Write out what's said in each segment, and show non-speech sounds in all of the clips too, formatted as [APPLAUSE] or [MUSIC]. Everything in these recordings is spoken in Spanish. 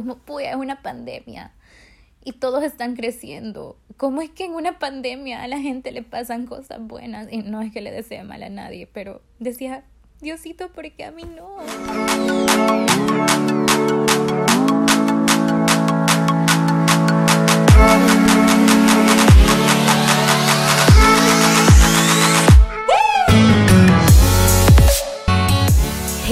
Como, pues, es una pandemia y todos están creciendo. ¿Cómo es que en una pandemia a la gente le pasan cosas buenas? Y no es que le desee mal a nadie, pero decía, Diosito, ¿por qué a mí no?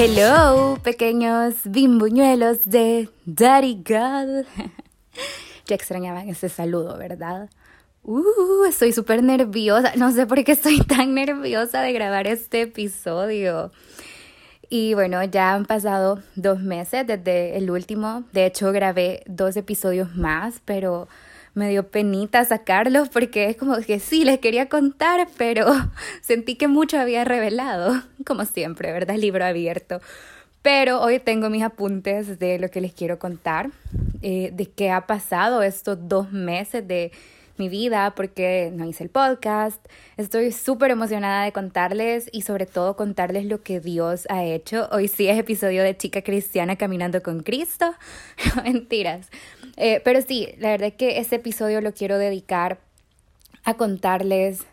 Hello, pequeños bimbuñuelos de Daddy God. [LAUGHS] ya extrañaban ese saludo, ¿verdad? Uh, estoy súper nerviosa. No sé por qué estoy [LAUGHS] tan nerviosa de grabar este episodio. Y bueno, ya han pasado dos meses desde el último. De hecho, grabé dos episodios más, pero me dio penita sacarlos porque es como que sí, les quería contar, pero [LAUGHS] sentí que mucho había revelado, [LAUGHS] como siempre, ¿verdad? Libro abierto. Pero hoy tengo mis apuntes de lo que les quiero contar, eh, de qué ha pasado estos dos meses de mi vida, porque no hice el podcast. Estoy súper emocionada de contarles y sobre todo contarles lo que Dios ha hecho. Hoy sí es episodio de Chica Cristiana Caminando con Cristo. [LAUGHS] Mentiras. Eh, pero sí, la verdad es que este episodio lo quiero dedicar a contarles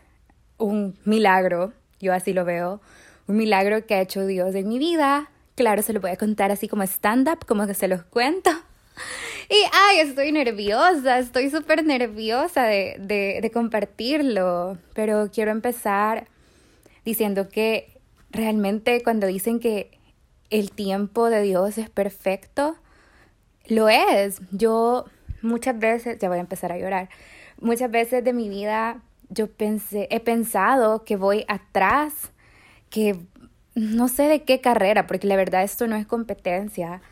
un milagro, yo así lo veo, un milagro que ha hecho Dios en mi vida. Claro, se lo voy a contar así como stand-up, como que se los cuento. [LAUGHS] Y, ay, estoy nerviosa, estoy súper nerviosa de, de, de compartirlo, pero quiero empezar diciendo que realmente cuando dicen que el tiempo de Dios es perfecto, lo es. Yo muchas veces, ya voy a empezar a llorar, muchas veces de mi vida yo pensé, he pensado que voy atrás, que no sé de qué carrera, porque la verdad esto no es competencia,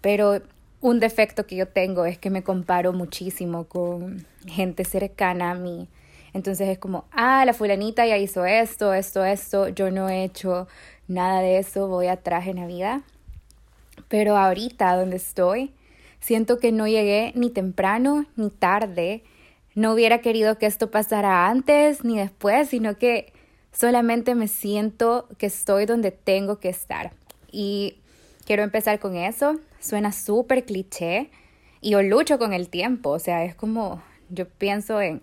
pero un defecto que yo tengo es que me comparo muchísimo con gente cercana a mí. Entonces es como, ah, la fulanita ya hizo esto, esto, esto, yo no he hecho nada de eso, voy atrás en la vida. Pero ahorita donde estoy, Siento que no llegué ni temprano ni tarde. No hubiera querido que esto pasara antes ni después, sino que solamente me siento que estoy donde tengo que estar. Y quiero empezar con eso. Suena súper cliché y yo lucho con el tiempo. O sea, es como yo pienso en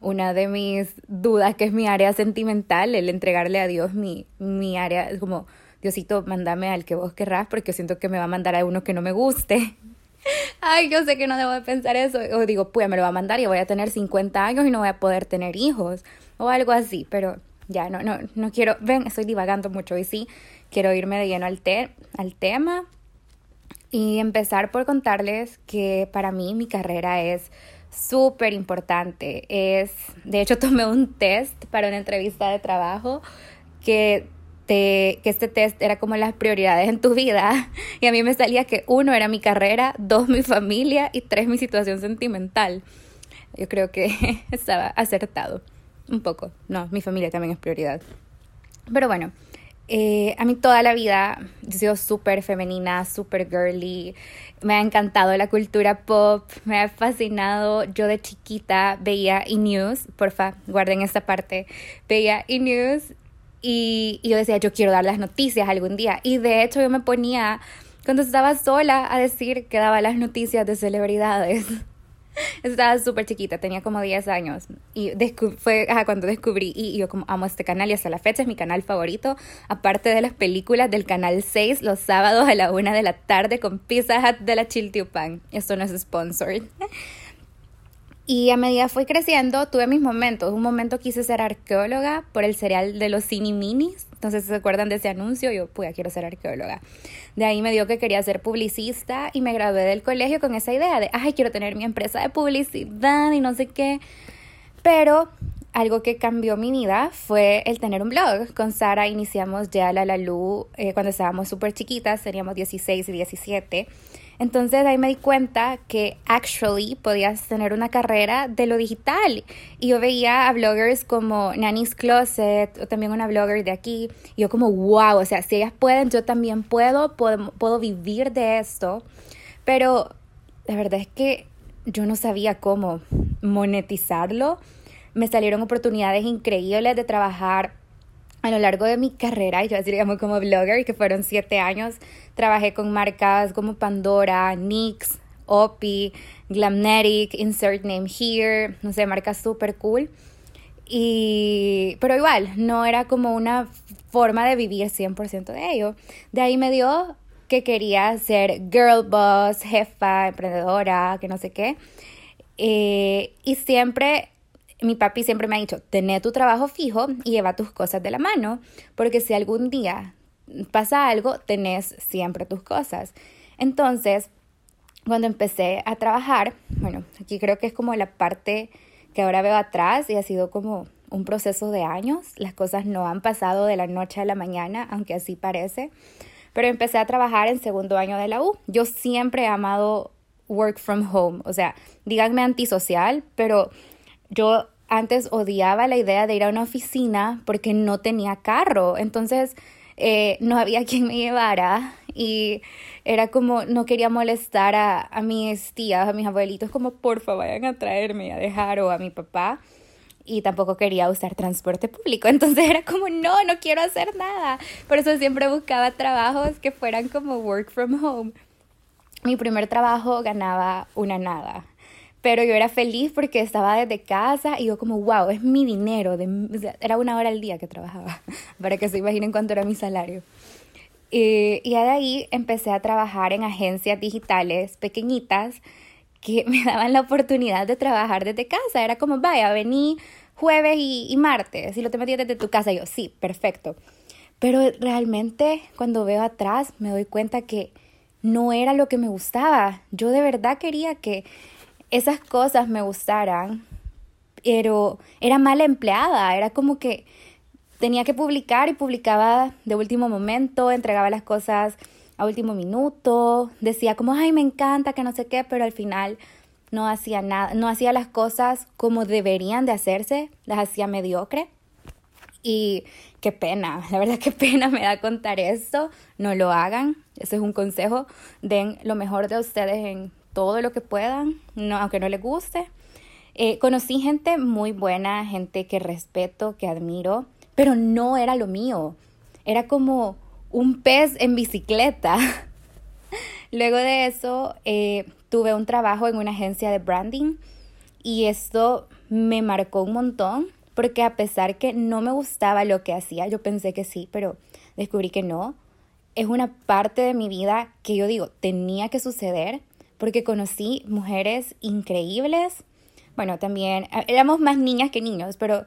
una de mis dudas que es mi área sentimental, el entregarle a Dios mi, mi área, es como, Diosito, mándame al que vos querrás porque siento que me va a mandar a uno que no me guste. Ay, yo sé que no debo de pensar eso. O digo, pues me lo va a mandar y voy a tener 50 años y no voy a poder tener hijos. O algo así. Pero ya, no, no, no quiero. Ven, estoy divagando mucho y sí, quiero irme de lleno al, te al tema. Y empezar por contarles que para mí mi carrera es súper importante. Es, de hecho, [LAUGHS] tomé un test para una entrevista de trabajo que que este test era como las prioridades en tu vida. [LAUGHS] Y a mí me salía que uno era mi carrera, dos mi familia y tres mi situación sentimental. Yo creo que [LAUGHS] estaba acertado. Un poco. No, mi familia también es prioridad. Pero bueno, eh, a mí toda la vida he sido súper femenina, súper girly. Me ha encantado la cultura pop, me ha fascinado. Yo de chiquita veía E-News, porfa, guarden esta parte. Veía E-News y, yo decía, yo quiero dar las noticias algún día. Y de hecho yo me ponía, cuando estaba sola, a decir que daba las noticias de celebridades. [LAUGHS] Estaba súper chiquita, tenía como 10 años. Y fue cuando descubrí, y yo como amo este canal y hasta la fecha es mi canal favorito. Aparte de las películas del canal 6, los sábados a la una de la tarde con Pizza Hut de la Chiltiupan. Esto no es sponsored. [LAUGHS] Y a medida fui creciendo, tuve mis momentos. Un momento quise ser arqueóloga por el cereal de los Cini Minis. Entonces, ¿se acuerdan de ese anuncio? Yo, pues, quiero ser arqueóloga. De ahí me dio que quería ser publicista y me gradué del colegio con esa idea de, ay, quiero tener mi empresa de publicidad y no sé qué. Pero algo que cambió mi vida fue el tener un blog. Con Sara iniciamos ya la Lalu eh, cuando estábamos súper chiquitas, teníamos 16 y 17. Entonces ahí me di cuenta que actually podías tener una carrera de lo digital. Y yo veía a bloggers como Nanny's Closet o también una blogger de aquí. Y yo como, wow, o sea, si ellas pueden, yo también puedo, puedo, puedo vivir de esto. Pero la verdad es que yo no sabía cómo monetizarlo. Me salieron oportunidades increíbles de trabajar a lo largo de mi carrera, yo así digamos como blogger, que fueron siete años, trabajé con marcas como Pandora, NYX, Opi, Glamnetic, Insert Name Here, no sé, marcas súper cool. Y, pero igual, no era como una forma de vivir 100% de ello. De ahí me dio que quería ser girl boss, jefa, emprendedora, que no sé qué. Eh, y siempre, mi papi siempre me ha dicho, tené tu trabajo fijo y lleva tus cosas de la mano, porque si algún día pasa algo, tenés siempre tus cosas. Entonces, cuando empecé a trabajar, bueno, aquí creo que es como la parte que ahora veo atrás y ha sido como un proceso de años. Las cosas no han pasado de la noche a la mañana, aunque así parece pero empecé a trabajar en segundo año de la U. Yo siempre he amado work from home, o sea, díganme antisocial, pero yo antes odiaba la idea de ir a una oficina porque no tenía carro, entonces eh, no había [LAUGHS] quien me llevara y era como, no quería molestar a, a mis tías, a mis abuelitos, como porfa vayan a traerme a dejar o a mi papá y tampoco quería usar transporte público. [LAUGHS] Entonces era como, no, no quiero hacer nada. Por eso siempre buscaba trabajos que fueran como work from home. Mi primer trabajo ganaba una nada. Pero yo era feliz porque estaba desde casa y yo como, wow, es mi dinero. Era una hora al día que trabajaba, [LAUGHS] para que se imaginen cuánto era mi salario. Y, y de ahí empecé a trabajar en agencias digitales pequeñitas que [LAUGHS] me daban la oportunidad de trabajar desde casa. Era como, vaya, vení jueves y, martes y lo te metías desde tu casa. Y yo, sí, perfecto. Pero realmente cuando veo atrás me doy cuenta que no era lo que me gustaba. Yo de verdad quería que esas cosas me gustaran, pero era mal empleada. Era como que tenía que publicar y publicaba de último momento, entregaba las cosas a último minuto, decía como, ay, me encanta, que no sé qué, pero al final no hacía nada, no hacía las cosas como deberían de hacerse, las hacía mediocre. Y qué pena, la verdad qué pena me da contar esto, no lo hagan, ese es un consejo, den lo mejor de ustedes en todo lo que puedan, no, aunque no les guste. Eh, conocí gente muy buena, gente que respeto, que admiro, pero no era lo mío, era como un pez en bicicleta. [LAUGHS] Luego de eso, eh, tuve un trabajo en una agencia de branding y esto me marcó un montón porque a pesar que no me gustaba lo que hacía, yo pensé que sí, pero descubrí que no. Es una parte de mi vida que yo digo, tenía que suceder porque conocí mujeres increíbles. Bueno, también éramos más niñas que niños, pero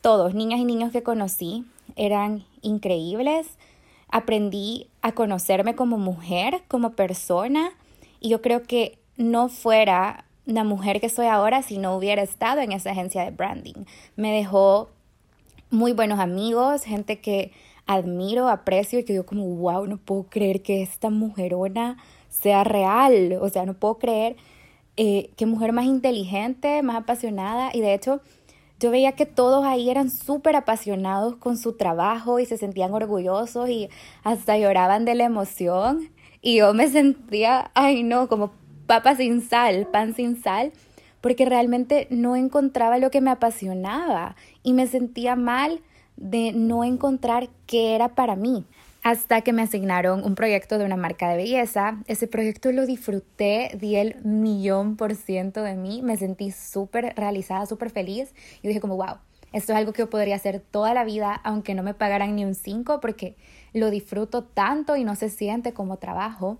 todos, niñas y niños que conocí, eran increíbles aprendí a conocerme como mujer, como persona, y yo creo que no fuera la mujer que soy ahora si no hubiera estado en esa agencia de branding. Me dejó muy buenos amigos, gente que admiro, aprecio y que yo como, wow, no puedo creer que esta mujerona sea real, o sea, no puedo creer eh, qué mujer más inteligente, más apasionada y de hecho yo veía que todos ahí eran súper apasionados con su trabajo y se sentían orgullosos y hasta lloraban de la emoción. Y yo me sentía, ay no, como papa sin sal, pan sin sal, porque realmente no encontraba lo que me apasionaba y me sentía mal de no encontrar qué era para mí hasta que me asignaron un proyecto de una marca de belleza. Ese proyecto lo disfruté, di el millón por ciento de mí, me sentí súper realizada, súper feliz y dije como, wow, esto es algo que yo podría hacer toda la vida, aunque no me pagaran ni un 5, porque lo disfruto tanto y no se siente como trabajo.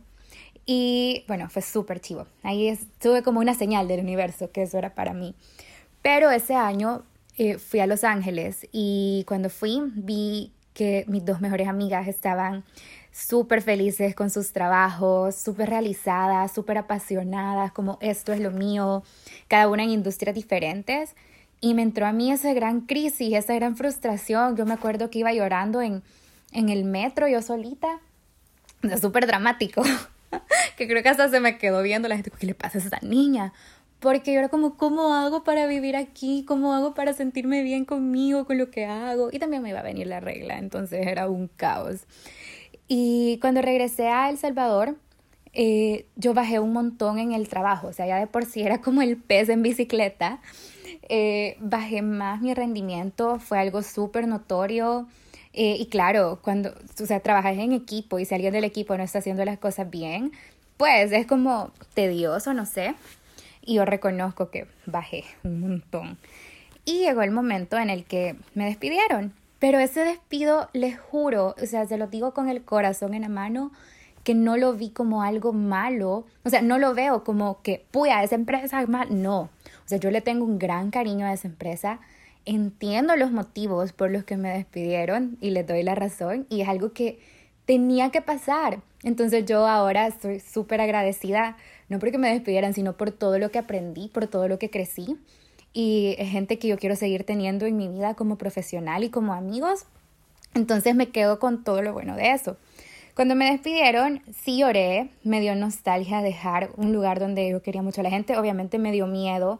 Y bueno, fue súper chivo. Ahí estuve como una señal del universo que eso era para mí. Pero ese año eh, fui a Los Ángeles y cuando fui vi que mis dos mejores amigas estaban súper felices con sus trabajos, súper realizadas, súper apasionadas, como esto es lo mío, cada una en industrias diferentes. Y me entró a mí esa gran crisis, esa gran frustración. Yo me acuerdo que iba llorando en, en el metro yo solita. Súper dramático. [LAUGHS] que creo que hasta se me quedó viendo la gente, ¿qué le pasa a esa niña? Porque yo era como, ¿cómo hago para vivir aquí? ¿Cómo hago para sentirme bien conmigo, con lo que hago? Y también me iba a venir la regla, entonces era un caos. Y cuando regresé a El Salvador, eh, yo bajé un montón en el trabajo, o sea, ya de por sí era como el pez en bicicleta. Eh, bajé más mi rendimiento, fue algo súper notorio. Eh, y claro, cuando, o sea, trabajas en equipo y si alguien del equipo no está haciendo las cosas bien, pues es como tedioso, no sé. Y yo reconozco que bajé un montón. Y llegó el momento en el que me despidieron. Pero ese despido, les juro, o sea, se lo digo con el corazón en la mano, que no lo vi como algo malo. O sea, no lo veo como que, puya, esa empresa es mal. No. O sea, yo le tengo un gran cariño a esa empresa. Entiendo los motivos por los que me despidieron y les doy la razón. Y es algo que tenía que pasar. Entonces yo ahora estoy súper agradecida, no porque me despidieran, sino por todo lo que aprendí, por todo lo que crecí. Y es gente que yo quiero seguir teniendo en mi vida como profesional y como amigos. Entonces me quedo con todo lo bueno de eso. Cuando me despidieron, sí lloré, me dio nostalgia dejar un lugar donde yo quería mucho a la gente, obviamente me dio miedo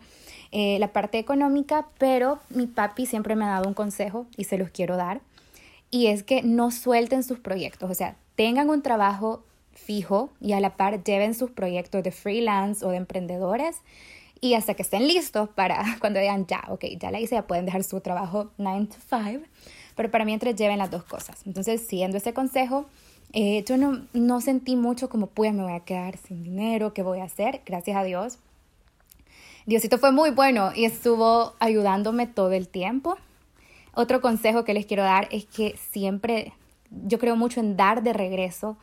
eh, la parte económica, pero mi papi siempre me ha dado un consejo y se los quiero dar, y es que no suelten sus proyectos, o sea, tengan un trabajo fijo y a la par lleven sus proyectos de freelance o de emprendedores y hasta que estén listos para [LAUGHS] cuando digan, ya, ok, ya la hice, ya pueden dejar su trabajo 9 to 5. Pero para mí entre lleven las dos cosas. Entonces, siguiendo ese consejo, eh, yo no, no sentí mucho como, pues me voy a quedar sin dinero, ¿qué voy a hacer? Gracias a Dios. Diosito fue muy bueno y estuvo ayudándome todo el tiempo. Otro consejo que les quiero dar es que siempre, yo creo mucho en dar de regreso.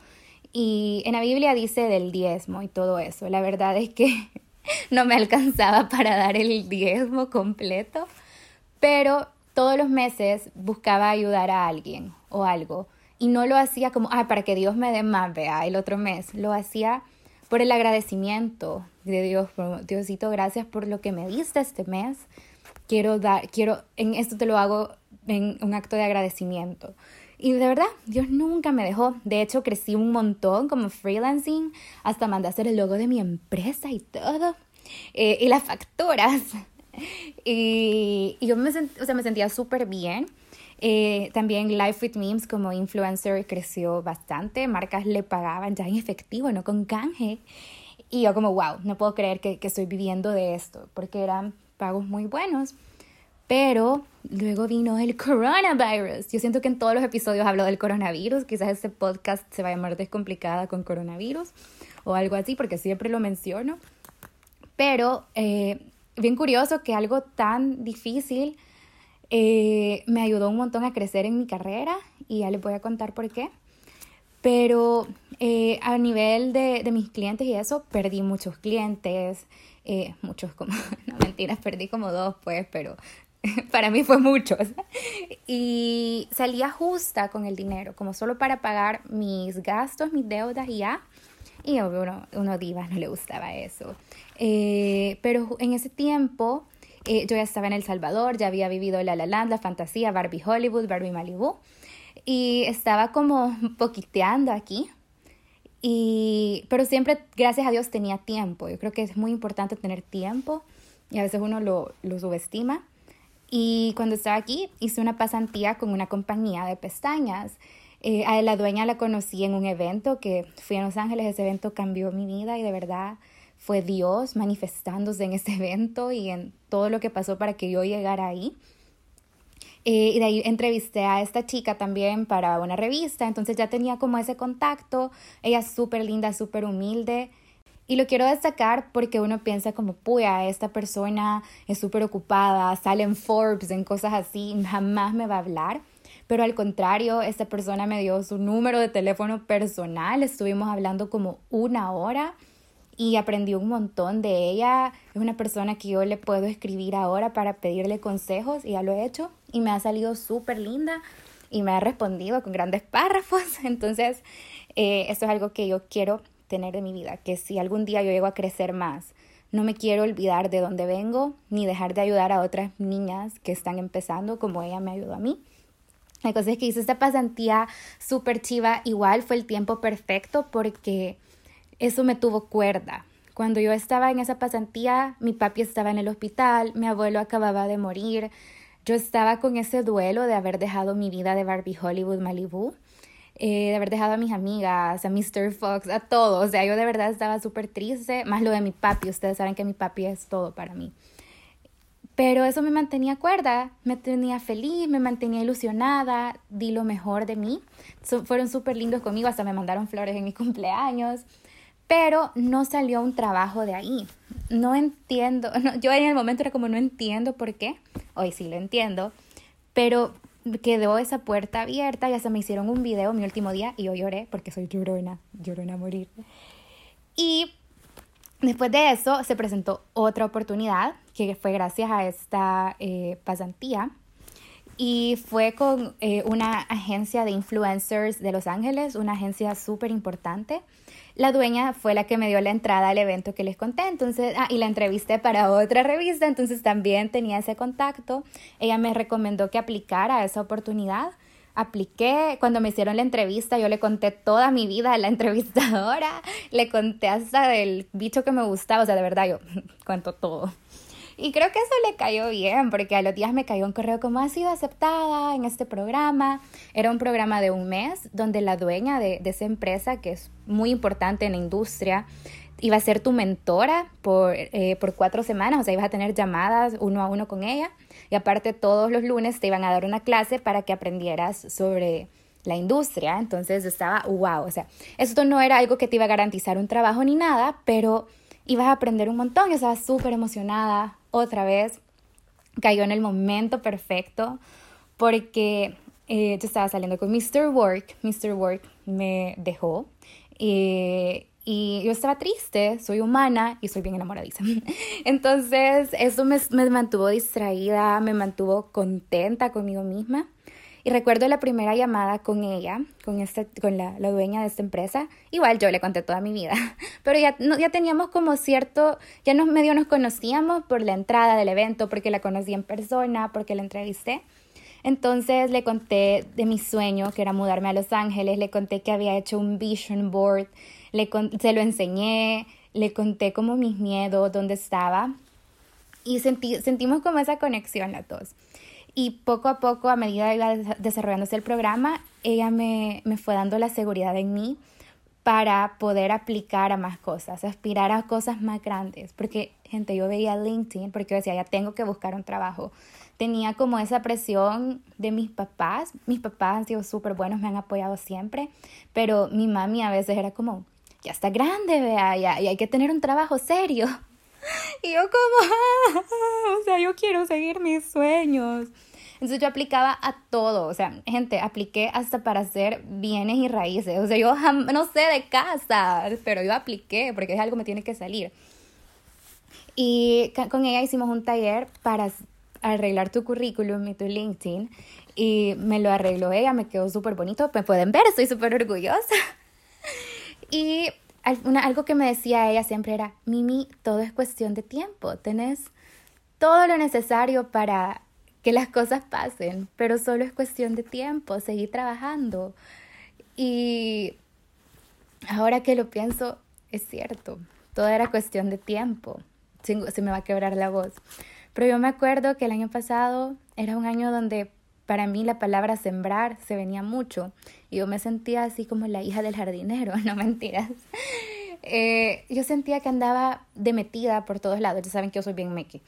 Y en la Biblia dice del diezmo y todo eso. La verdad es que [LAUGHS] no me alcanzaba para dar el diezmo completo, pero todos los meses buscaba ayudar a alguien o algo y no lo hacía como, ah, para que Dios me dé más, vea, el otro mes, lo hacía por el agradecimiento de Dios, Diosito, gracias por lo que me diste este mes. Quiero dar, quiero, en esto te lo hago en un acto de agradecimiento. Y de verdad, Dios nunca me dejó. De hecho, crecí un montón como freelancing, hasta mandé a hacer el logo de mi empresa y todo. Eh, y las facturas. Y, yo me, o sea, me sentía súper bien. Eh, también Life with Memes como influencer creció bastante. Marcas le pagaban ya en efectivo, no con canje. Y yo como, wow, no puedo creer que, que estoy viviendo de esto, porque eran pagos muy buenos. Pero luego vino el coronavirus. Yo siento que en todos los episodios hablo del coronavirus. Quizás este podcast se va a llamar Descomplicada con coronavirus o algo así, porque siempre lo menciono. Pero eh, bien curioso que algo tan difícil eh, me ayudó un montón a crecer en mi carrera y ya les voy a contar por qué. Pero eh, a nivel de, de, mis clientes y eso, perdí muchos clientes, muchos como, [LAUGHS] no mentiras, perdí como dos pues, pero [LAUGHS] para mí fue muchos. Y salía justa con el dinero, como solo para pagar mis gastos, mis deudas y ya. Y uno, uno diva no le gustaba eso. Eh, pero en ese tiempo eh, yo ya estaba en El Salvador, ya había vivido La La Land, la fantasía, Barbie Hollywood, Barbie Malibu. Y estaba como poquiteando aquí. Y, pero siempre, gracias a Dios, tenía tiempo. Yo creo que es muy importante tener tiempo y a veces uno lo, lo subestima. Y cuando estaba aquí hice una pasantía con una compañía de pestañas. Eh, a la dueña la conocí en un evento que fui a Los Ángeles, ese evento cambió mi vida y de verdad fue Dios manifestándose en ese [LAUGHS] evento y en todo lo que pasó para que yo llegara ahí. Eh, y de ahí entrevisté a esta chica también para una revista, entonces ya tenía como ese contacto, ella es súper linda, súper humilde. Y lo quiero destacar porque uno piensa como, puya, esta persona es súper ocupada, sale en Forbes, en cosas así, jamás me va a hablar. Pero al contrario, esta persona me dio su número de teléfono personal, estuvimos hablando como una hora y aprendí un montón de ella. Es una persona que yo le puedo escribir ahora para pedirle consejos y ya lo he hecho y me ha salido súper linda y me ha respondido con grandes párrafos. [LAUGHS] Entonces, eh, es algo que yo quiero tener en mi vida, que si algún día yo llego a crecer más, no me quiero olvidar de dónde vengo ni dejar de ayudar a otras niñas que están empezando como ella me ayudó a mí. La cosa es que hice esta pasantía súper chiva, igual fue el tiempo perfecto porque eso me tuvo cuerda. Cuando yo estaba en esa pasantía, mi papi estaba en el hospital, mi abuelo acababa de morir, yo estaba con ese duelo de haber dejado mi vida de Barbie Hollywood Malibu eh, de haber dejado a mis amigas, a Mr. Fox, a todos. O sea, yo de verdad estaba súper triste, más lo de mi papi. Ustedes saben que mi papi es todo para mí. Pero eso me mantenía cuerda, me tenía feliz, me mantenía ilusionada, di lo mejor de mí. fueron súper lindos conmigo, hasta me mandaron flores en mi [LAUGHS] cumpleaños. pero no salió un trabajo de ahí. No entiendo, [LAUGHS] yo en el momento era como no entiendo por qué, hoy sí lo entiendo, pero quedó esa puerta abierta, ya se me hicieron un video mi último día y yo lloré porque soy llorona, llorona a morir. Y después de eso se presentó otra oportunidad que fue gracias a esta eh, pasantía y fue con eh, una agencia de influencers de Los Ángeles, una agencia súper importante. La dueña fue la que me dio la entrada al evento que les conté, entonces, ah, y la entrevisté para otra revista, entonces también tenía ese contacto. Ella me recomendó que aplicara esa oportunidad. Apliqué, cuando me hicieron la entrevista, yo le conté toda mi vida a la [LAUGHS] entrevistadora, le conté hasta del bicho que me gustaba, o sea, de verdad yo [LAUGHS] cuento todo. Y creo que eso le cayó bien, porque a los días me cayó un correo como ha sido aceptada en este programa. Era un programa de un mes donde la dueña de, esa empresa, que es muy importante en la industria, iba a ser tu mentora por, eh, por cuatro semanas, o sea, ibas a tener llamadas uno a uno con ella. Y aparte todos los lunes te iban a dar una clase para que aprendieras sobre la industria. Entonces estaba, wow, o sea, esto no era algo que te iba a garantizar un trabajo ni nada, pero ibas a aprender un montón. Yo estaba súper emocionada, otra vez cayó en el momento perfecto porque eh, yo estaba saliendo con Mr. Work, Mr. Work me dejó eh, y yo estaba triste, soy humana y soy bien enamoradiza. [LAUGHS] Entonces eso me, me mantuvo distraída, me mantuvo contenta conmigo misma. Y recuerdo la primera llamada con ella, con, este, con la, dueña de esta empresa. Igual yo le conté toda mi vida, [LAUGHS] pero ya, no, ya teníamos como cierto, ya nos medio nos conocíamos por la entrada del evento, porque la conocí en persona, porque la entrevisté. Entonces le conté de mi sueño, que era mudarme a Los Ángeles, le conté que había hecho un vision board, le se lo enseñé, le conté como mis miedos, dónde estaba. Y sentí, sentimos como esa conexión a todos. Y poco a poco, a medida que iba desarrollándose el programa, ella me, me fue dando la seguridad en mí para poder aplicar a más cosas, aspirar a cosas más grandes. Porque, gente, yo veía LinkedIn porque decía, ya tengo que buscar un trabajo. Tenía como esa presión de mis papás. Mis papás han sido súper buenos, me han apoyado siempre. Pero mi mami a veces era como, ya está grande, vea, ya, y hay que tener un trabajo serio. Y yo como, o sea, yo quiero seguir mis sueños. Entonces yo aplicaba a todo, o sea, gente, apliqué hasta para hacer bienes y raíces. O sea, yo no sé de casa, pero yo apliqué porque es algo que me tiene que salir. Y con ella hicimos un taller para arreglar tu currículum y tu LinkedIn. Y me lo arregló ella, me quedó súper bonito. Me pueden ver, estoy súper orgullosa. [LAUGHS] Y algo que me decía ella siempre era, Mimi, todo es cuestión de tiempo. Tenés todo lo necesario para que las cosas pasen, pero solo es cuestión de tiempo, seguir trabajando. Y ahora que lo pienso, es cierto, todo era cuestión de tiempo. Se me va a quebrar la voz. Pero yo me acuerdo que el año pasado era un año donde para mí la palabra sembrar se venía mucho y yo me sentía así como la hija del jardinero, [LAUGHS] no mentiras. Eh, yo sentía que andaba demetida por todos lados, ya saben que yo soy bien mequi.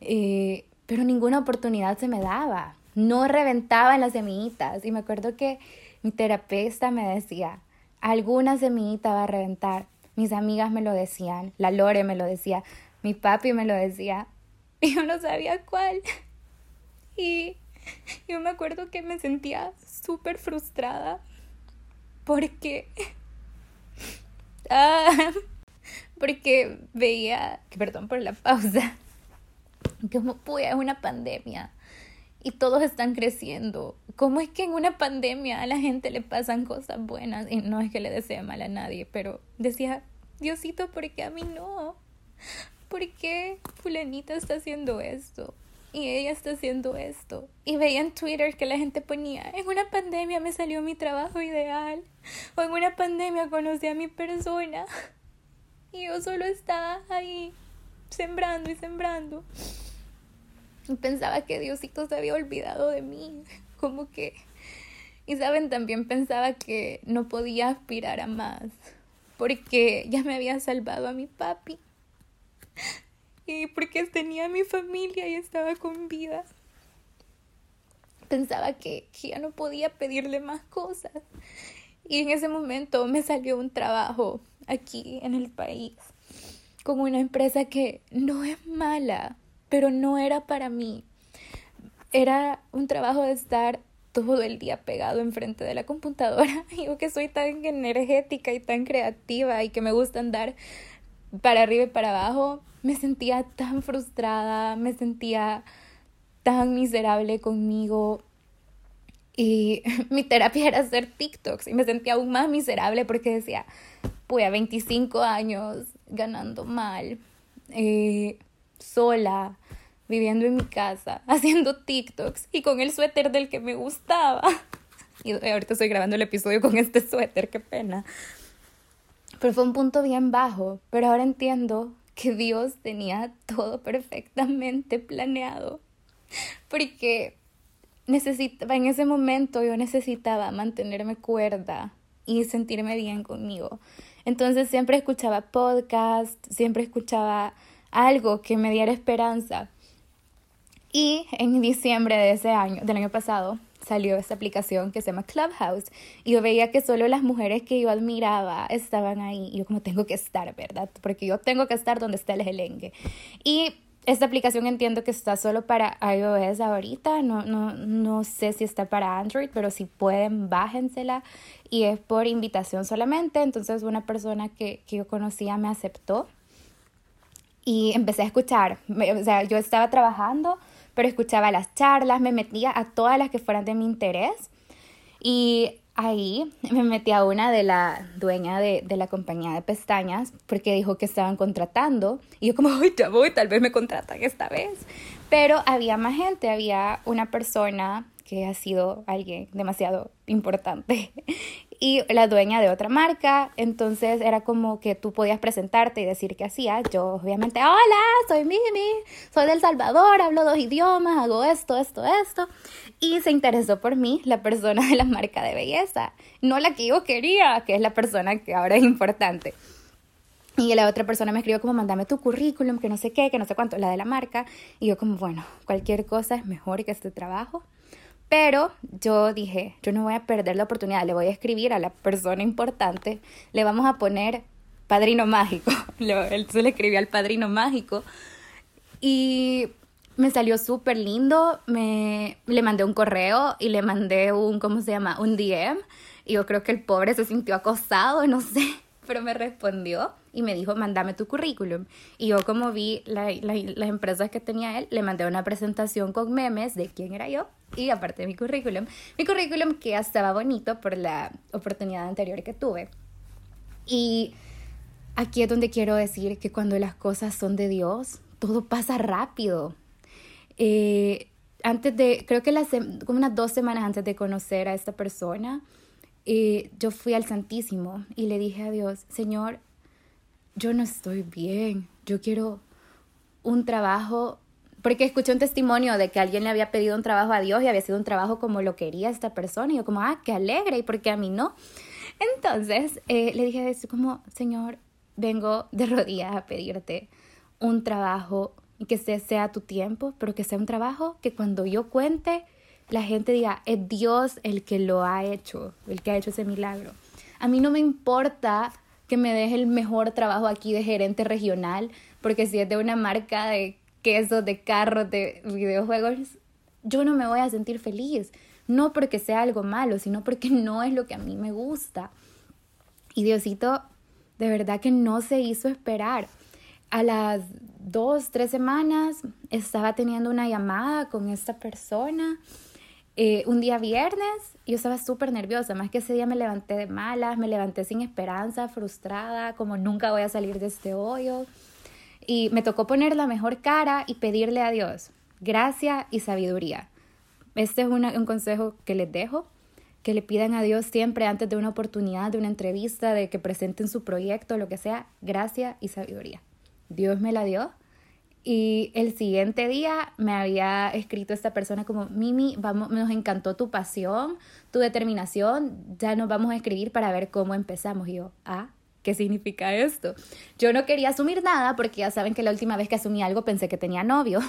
Eh, pero ninguna oportunidad se me daba. No reventaban las semillitas. Y me acuerdo que mi terapeuta me decía, alguna semillita va a reventar. Mis amigas me lo decían, la Lore me lo decía, mi papi me lo decía. [LAUGHS] Y yo no sabía cuál. Y [LAUGHS] yo me acuerdo que me sentía súper frustrada porque... [LAUGHS] Ah, [LAUGHS] porque veía... Perdón por la pausa como, pues, es una pandemia y todos están creciendo. ¿Cómo es que en una pandemia a la gente le pasan cosas buenas? Y no es que le desee mal a nadie, pero decía, Diosito, ¿por qué a mí no? ¿Por qué fulanita está haciendo esto? Y ella está haciendo esto. Y veía en Twitter que la gente ponía, en una pandemia me salió mi trabajo ideal. O en una pandemia conocí a mi persona. Y yo solo estaba ahí, sembrando y sembrando pensaba que Diosito se había olvidado de mí, como que... Y saben, también pensaba que no podía aspirar a más, porque ya me había salvado a mi papi. Y porque tenía a mi familia y estaba con vida. Pensaba que, que ya no podía pedirle más cosas. Y en ese momento me salió un trabajo aquí en el país con una empresa que no es mala, pero no era para mí. Era un trabajo de estar todo el día pegado enfrente de la computadora. [LAUGHS] Yo que soy tan energética y tan creativa y que me gusta andar para arriba y para abajo, me sentía tan frustrada, me sentía tan miserable conmigo. Y [LAUGHS] mi terapia era hacer TikToks y me sentía aún más miserable porque decía, pues a 25 años ganando mal, eh, sola, viviendo en mi casa, [LAUGHS] haciendo TikToks y con el suéter del que me gustaba. [LAUGHS] Y ahorita estoy grabando el episodio con este suéter, qué pena. Pero fue un punto bien bajo, pero ahora entiendo que Dios tenía todo perfectamente planeado. Porque necesitaba, en ese momento yo necesitaba mantenerme cuerda y sentirme bien conmigo. Entonces siempre escuchaba podcast, siempre escuchaba algo que me diera esperanza. Y en diciembre de ese año, del año pasado, salió esta aplicación que se llama Clubhouse y yo veía que solo las mujeres que yo admiraba estaban ahí y yo como tengo que estar, ¿verdad? Porque yo tengo que estar donde está el gelengue. Y esta aplicación entiendo que está solo para iOS ahorita, no, no, no sé si está para Android, pero si pueden, bájensela y es por invitación solamente. Entonces una persona que, que yo conocía me aceptó y empecé a escuchar. O sea, yo estaba trabajando, pero escuchaba las charlas, me metía a todas las que fueran de mi interés y ahí [LAUGHS] me metí a una de la dueña de, de, la compañía de pestañas porque dijo que estaban contratando y yo como, ay, ya voy, tal vez me contratan esta vez. Pero había más gente, había una persona que ha sido alguien demasiado importante y la dueña de otra marca, entonces era como que tú podías presentarte y decir qué hacías. Yo obviamente, hola, soy Mimi, soy del Salvador, hablo dos idiomas, hago esto, esto, esto. Y se interesó por mí la persona de la marca de belleza, no la que yo quería, que es la persona que ahora es importante. Y la otra persona me escribió como, mándame tu currículum, que no sé qué, que no sé cuánto, la de la marca. Y yo como, bueno, cualquier cosa es mejor que este trabajo. Pero yo dije, yo no voy a perder la oportunidad, le voy a escribir a la persona importante, le vamos a poner padrino mágico. Entonces [LAUGHS] le escribí al padrino mágico y me salió súper lindo. Me, le mandé un correo y le mandé un, ¿cómo se llama? Un DM. Y yo creo que el pobre se sintió acosado, [LAUGHS] no sé, pero me respondió y me dijo, mándame tu currículum. Y yo como vi las empresas que tenía él, le mandé una presentación con memes de quién era yo y aparte mi currículum. Mi currículum que estaba bonito por la oportunidad anterior que tuve. Y aquí es donde quiero decir que cuando las cosas son de Dios, todo pasa rápido. Eh, antes de, creo que las, como unas dos semanas antes de conocer a esta persona, eh, yo fui al Santísimo y le dije a Dios, Señor, yo no estoy bien, yo quiero un trabajo, porque escuché un testimonio de que alguien le había pedido un trabajo a Dios y había sido un trabajo como lo quería esta persona, y yo como, ah, qué alegre, ¿y por qué a mí no? Entonces eh, le dije como, Señor, vengo de rodillas a pedirte un trabajo que sea tu tiempo, pero que sea un trabajo que cuando yo cuente, la gente diga, es Dios el que lo ha hecho, el que ha hecho ese milagro. A mí no me importa que me deje el mejor trabajo aquí de gerente regional, porque si es de una marca de quesos, de carros, de videojuegos, yo no me voy a sentir feliz. No porque sea algo malo, sino porque no es lo que a mí me gusta. Y Diosito, de verdad que no se hizo esperar. A las dos, tres semanas estaba teniendo una llamada con esta persona eh, un día viernes yo estaba súper nerviosa, más que ese día me levanté de malas, me levanté sin esperanza, frustrada, como nunca voy a salir de este hoyo. Y me tocó poner la mejor cara y pedirle a Dios gracia y sabiduría. Este es un consejo que les dejo, que le pidan a Dios siempre antes de una oportunidad, de una entrevista, de que presenten su proyecto, lo que sea, gracia y sabiduría. Dios me la dio y el siguiente día me había escrito esta persona como, Mimi, vamos, nos encantó tu pasión, tu determinación, ya nos vamos a escribir para ver cómo empezamos. Y yo, ah, ¿qué significa esto? Yo no quería asumir nada porque ya saben que la última vez que asumí algo pensé que tenía novio.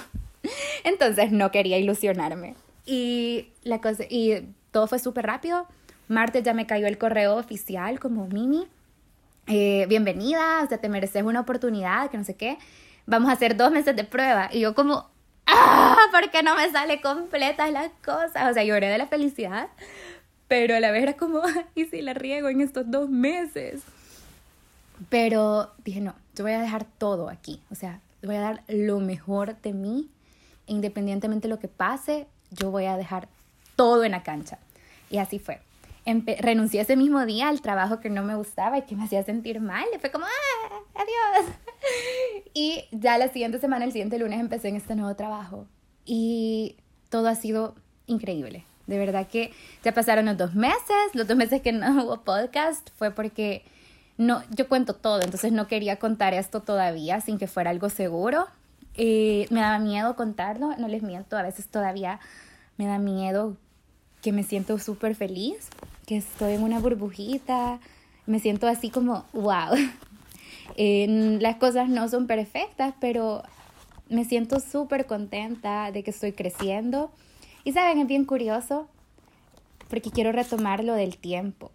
[LAUGHS] Entonces no quería ilusionarme. Y, la cosa, y todo fue súper rápido. Martes ya me cayó el correo oficial como Mimi. Eh, bienvenida, o sea, te mereces una oportunidad, que no sé qué. Vamos a hacer dos meses de prueba. Y yo como, ¡ah! ¿Por qué no me sale completa las cosas? O sea, lloré de la felicidad, pero a la vez era como, ¿y si la riego en estos dos meses? Pero dije, no, yo voy a dejar todo aquí. O sea, voy a dar lo mejor de mí. Independientemente de lo que pase, yo voy a dejar todo en la cancha. Y así fue. renuncié ese mismo día al trabajo que no me gustaba y que me hacía sentir mal. Y fue como, ¡ah! ¡Adiós! [LAUGHS] Y ya la siguiente semana, el siguiente lunes, empecé en este nuevo trabajo. Y todo ha sido increíble. De verdad que ya pasaron los dos meses. Los dos meses que no [LAUGHS] hubo podcast fue porque no, yo cuento todo, entonces no quería contar esto todavía sin que fuera algo seguro. Eh, me daba miedo contarlo, no les miento, a veces todavía me da miedo que me siento súper feliz, que estoy en una burbujita, me siento así como, wow. Las cosas no son perfectas, pero me siento súper contenta de que estoy creciendo. Y saben, es bien curioso, porque quiero retomar lo del tiempo.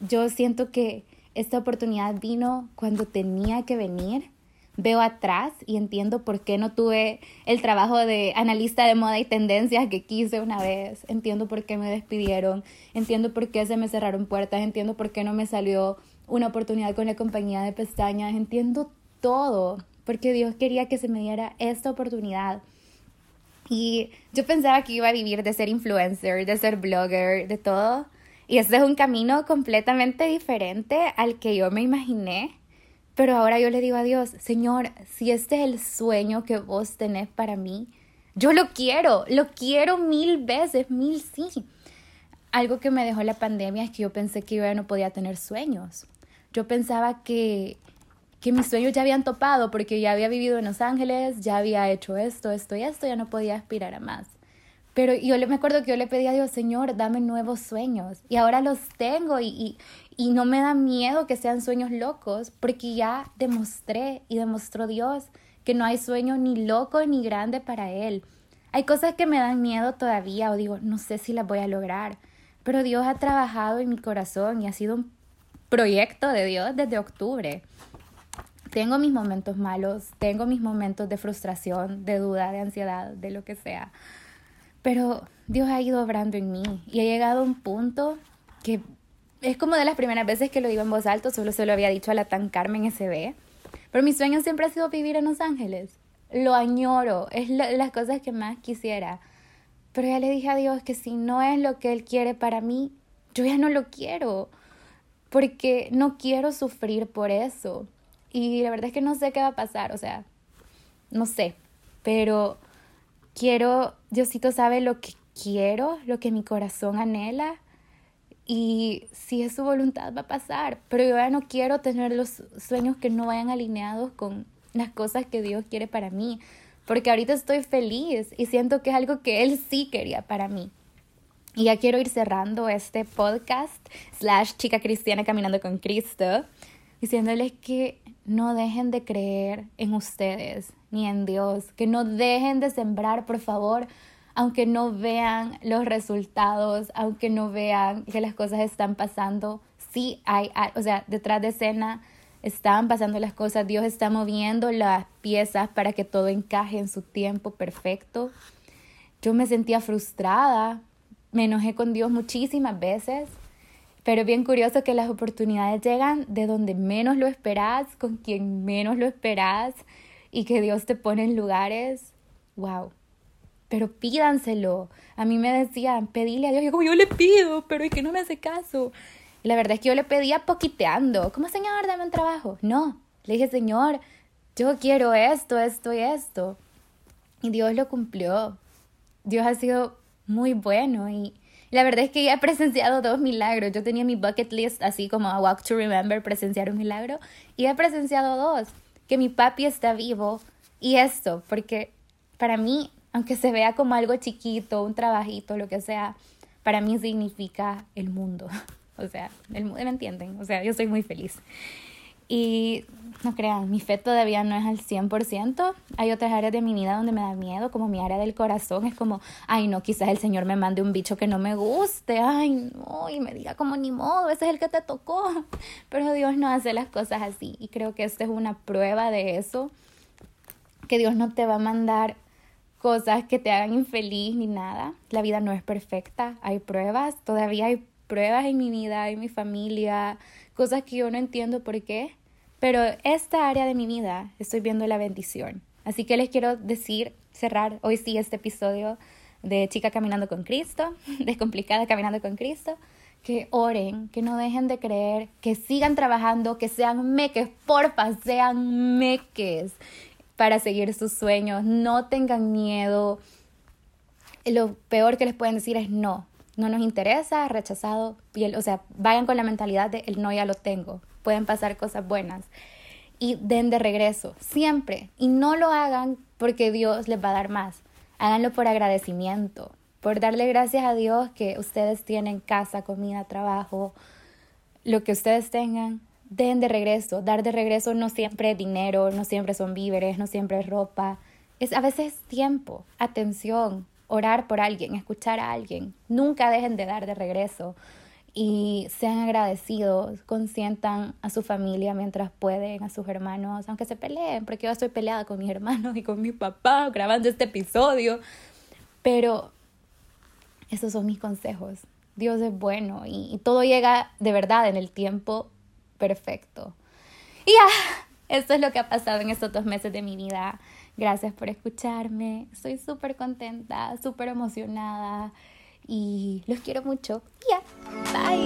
Yo siento que esta oportunidad vino cuando tenía que venir. Veo atrás y entiendo por qué no tuve el trabajo de analista de moda y tendencias que quise una vez. Entiendo por qué me despidieron. Entiendo por qué se me cerraron puertas. Entiendo por qué no me salió una oportunidad con la compañía de pestañas. Entiendo todo porque Dios quería que se me diera esta oportunidad. Y yo pensaba que iba a vivir de ser influencer, de ser blogger, de todo. Y este es un camino completamente diferente al que yo me imaginé. Pero ahora yo le digo a Dios, Señor, si este es el sueño que vos tenés para mí, yo lo quiero, lo quiero mil veces, mil sí. Algo que me dejó la pandemia es que yo pensé que yo ya no podía tener sueños. Yo pensaba que, que mis sueños ya habían topado porque ya había vivido en Los Ángeles, ya había hecho esto, esto y esto, ya no podía aspirar a más. Pero yo me acuerdo que yo le pedí a Dios, Señor, dame nuevos sueños. Y ahora los tengo y, y, no me da miedo que sean sueños locos, porque ya demostré y demostró Dios que no hay sueño ni loco ni grande para Él. Hay cosas que me dan miedo todavía o digo, no sé si las voy a lograr, pero Dios ha trabajado en mi corazón y ha sido un proyecto de Dios desde octubre. Tengo mis momentos malos, tengo mis momentos de frustración, de duda, de ansiedad, de lo que sea. Pero Dios ha ido obrando en mí y he llegado a un punto que es como de las primeras veces que lo digo en voz alta, solo se lo había dicho a la tan Carmen SB. Pero mi sueño siempre ha sido vivir en Los Ángeles. Lo añoro, es las cosas que más quisiera. Pero ya le dije a Dios que si no es lo que Él quiere para mí, yo ya no lo quiero. Porque no quiero sufrir por eso. Y la verdad es que no sé qué va a pasar, o sea, no sé. Pero quiero, Diosito sabe lo que quiero, lo que mi corazón anhela y si es su voluntad va a pasar, pero yo ya no quiero tener los sueños que no vayan alineados con las cosas que Dios quiere para mí, porque ahorita estoy feliz y siento que es algo que Él sí quería para mí. Y ya quiero ir cerrando este podcast slash chica cristiana caminando con Cristo, diciéndoles que no dejen de creer en ustedes ni en Dios, que no dejen de sembrar, por favor, aunque no vean los resultados, aunque no vean que las cosas están pasando, sí hay, o sea, detrás de escena están pasando las cosas, Dios está moviendo las piezas para que todo encaje en su tiempo perfecto. Yo me sentía frustrada, me enojé con Dios muchísimas veces, pero es bien curioso que las oportunidades llegan de donde menos lo esperas, con quien menos lo esperas y que Dios te pone en lugares, wow. Pero pídanselo. A mí me decían, pedile a Dios. Yo yo le pido, pero es que no me hace caso. Y la verdad es que yo le pedía poquiteando. ¿Cómo, Señor, dame un trabajo? No. Le dije, Señor, yo quiero esto, esto y esto. Y Dios lo cumplió. Dios ha sido muy bueno y la verdad es que ya he presenciado dos milagros. Yo tenía mi bucket list así como a Walk to Remember, presenciar un milagro, y he presenciado dos, que mi papi está vivo y esto, porque para mí, aunque se vea como algo chiquito, un trabajito, lo que sea, para mí significa el mundo. [LAUGHS] O sea, el, ¿me entienden? O sea, yo estoy muy feliz. Y no crean, mi fe todavía no es al 100%. Hay otras áreas de mi vida donde me da miedo, como mi área del corazón. Es como, ay, no, quizás el Señor me mande un bicho que no me guste. Ay, no, y me diga como ni modo, ese es el que te tocó. [LAUGHS] Pero Dios no hace las cosas así. Y creo que esta es una prueba de eso. Que Dios no te va a mandar cosas que te hagan infeliz ni nada. La vida no es perfecta. Hay pruebas, todavía hay pruebas en mi vida, en mi familia, cosas que yo no entiendo por qué pero esta área de mi vida estoy viendo la bendición. Así que les quiero decir, cerrar hoy sí este episodio de Chica Caminando con Cristo, [LAUGHS] Descomplicada Caminando con Cristo, que oren, que no dejen de creer, que sigan trabajando, que sean meques, porfa, sean meques para seguir sus sueños, no tengan miedo. Lo peor que les pueden decir es no, no nos interesa, rechazado, o sea, vayan con la mentalidad de el no ya lo tengo, pueden pasar cosas buenas. Y den de regreso, siempre. Y no lo hagan porque Dios les va a dar más. Háganlo por agradecimiento, por darle gracias a Dios que ustedes tienen casa, comida, trabajo, lo que ustedes tengan. Den de regreso. Dar de regreso no siempre es dinero, no siempre son víveres, no siempre es ropa. Es a veces tiempo, atención, orar por alguien, escuchar a alguien. Nunca dejen de dar de regreso y sean agradecidos, consientan a su familia mientras pueden, a sus hermanos, aunque se peleen, porque yo estoy peleada con mis hermanos y con mi papá grabando este episodio, pero esos son mis consejos. Dios es bueno y, y todo llega de verdad en el tiempo perfecto. Y ya, esto es lo que ha pasado en estos dos meses de mi vida. Gracias por escucharme. Estoy súper contenta, súper emocionada y los quiero mucho. Ya, yeah. bye.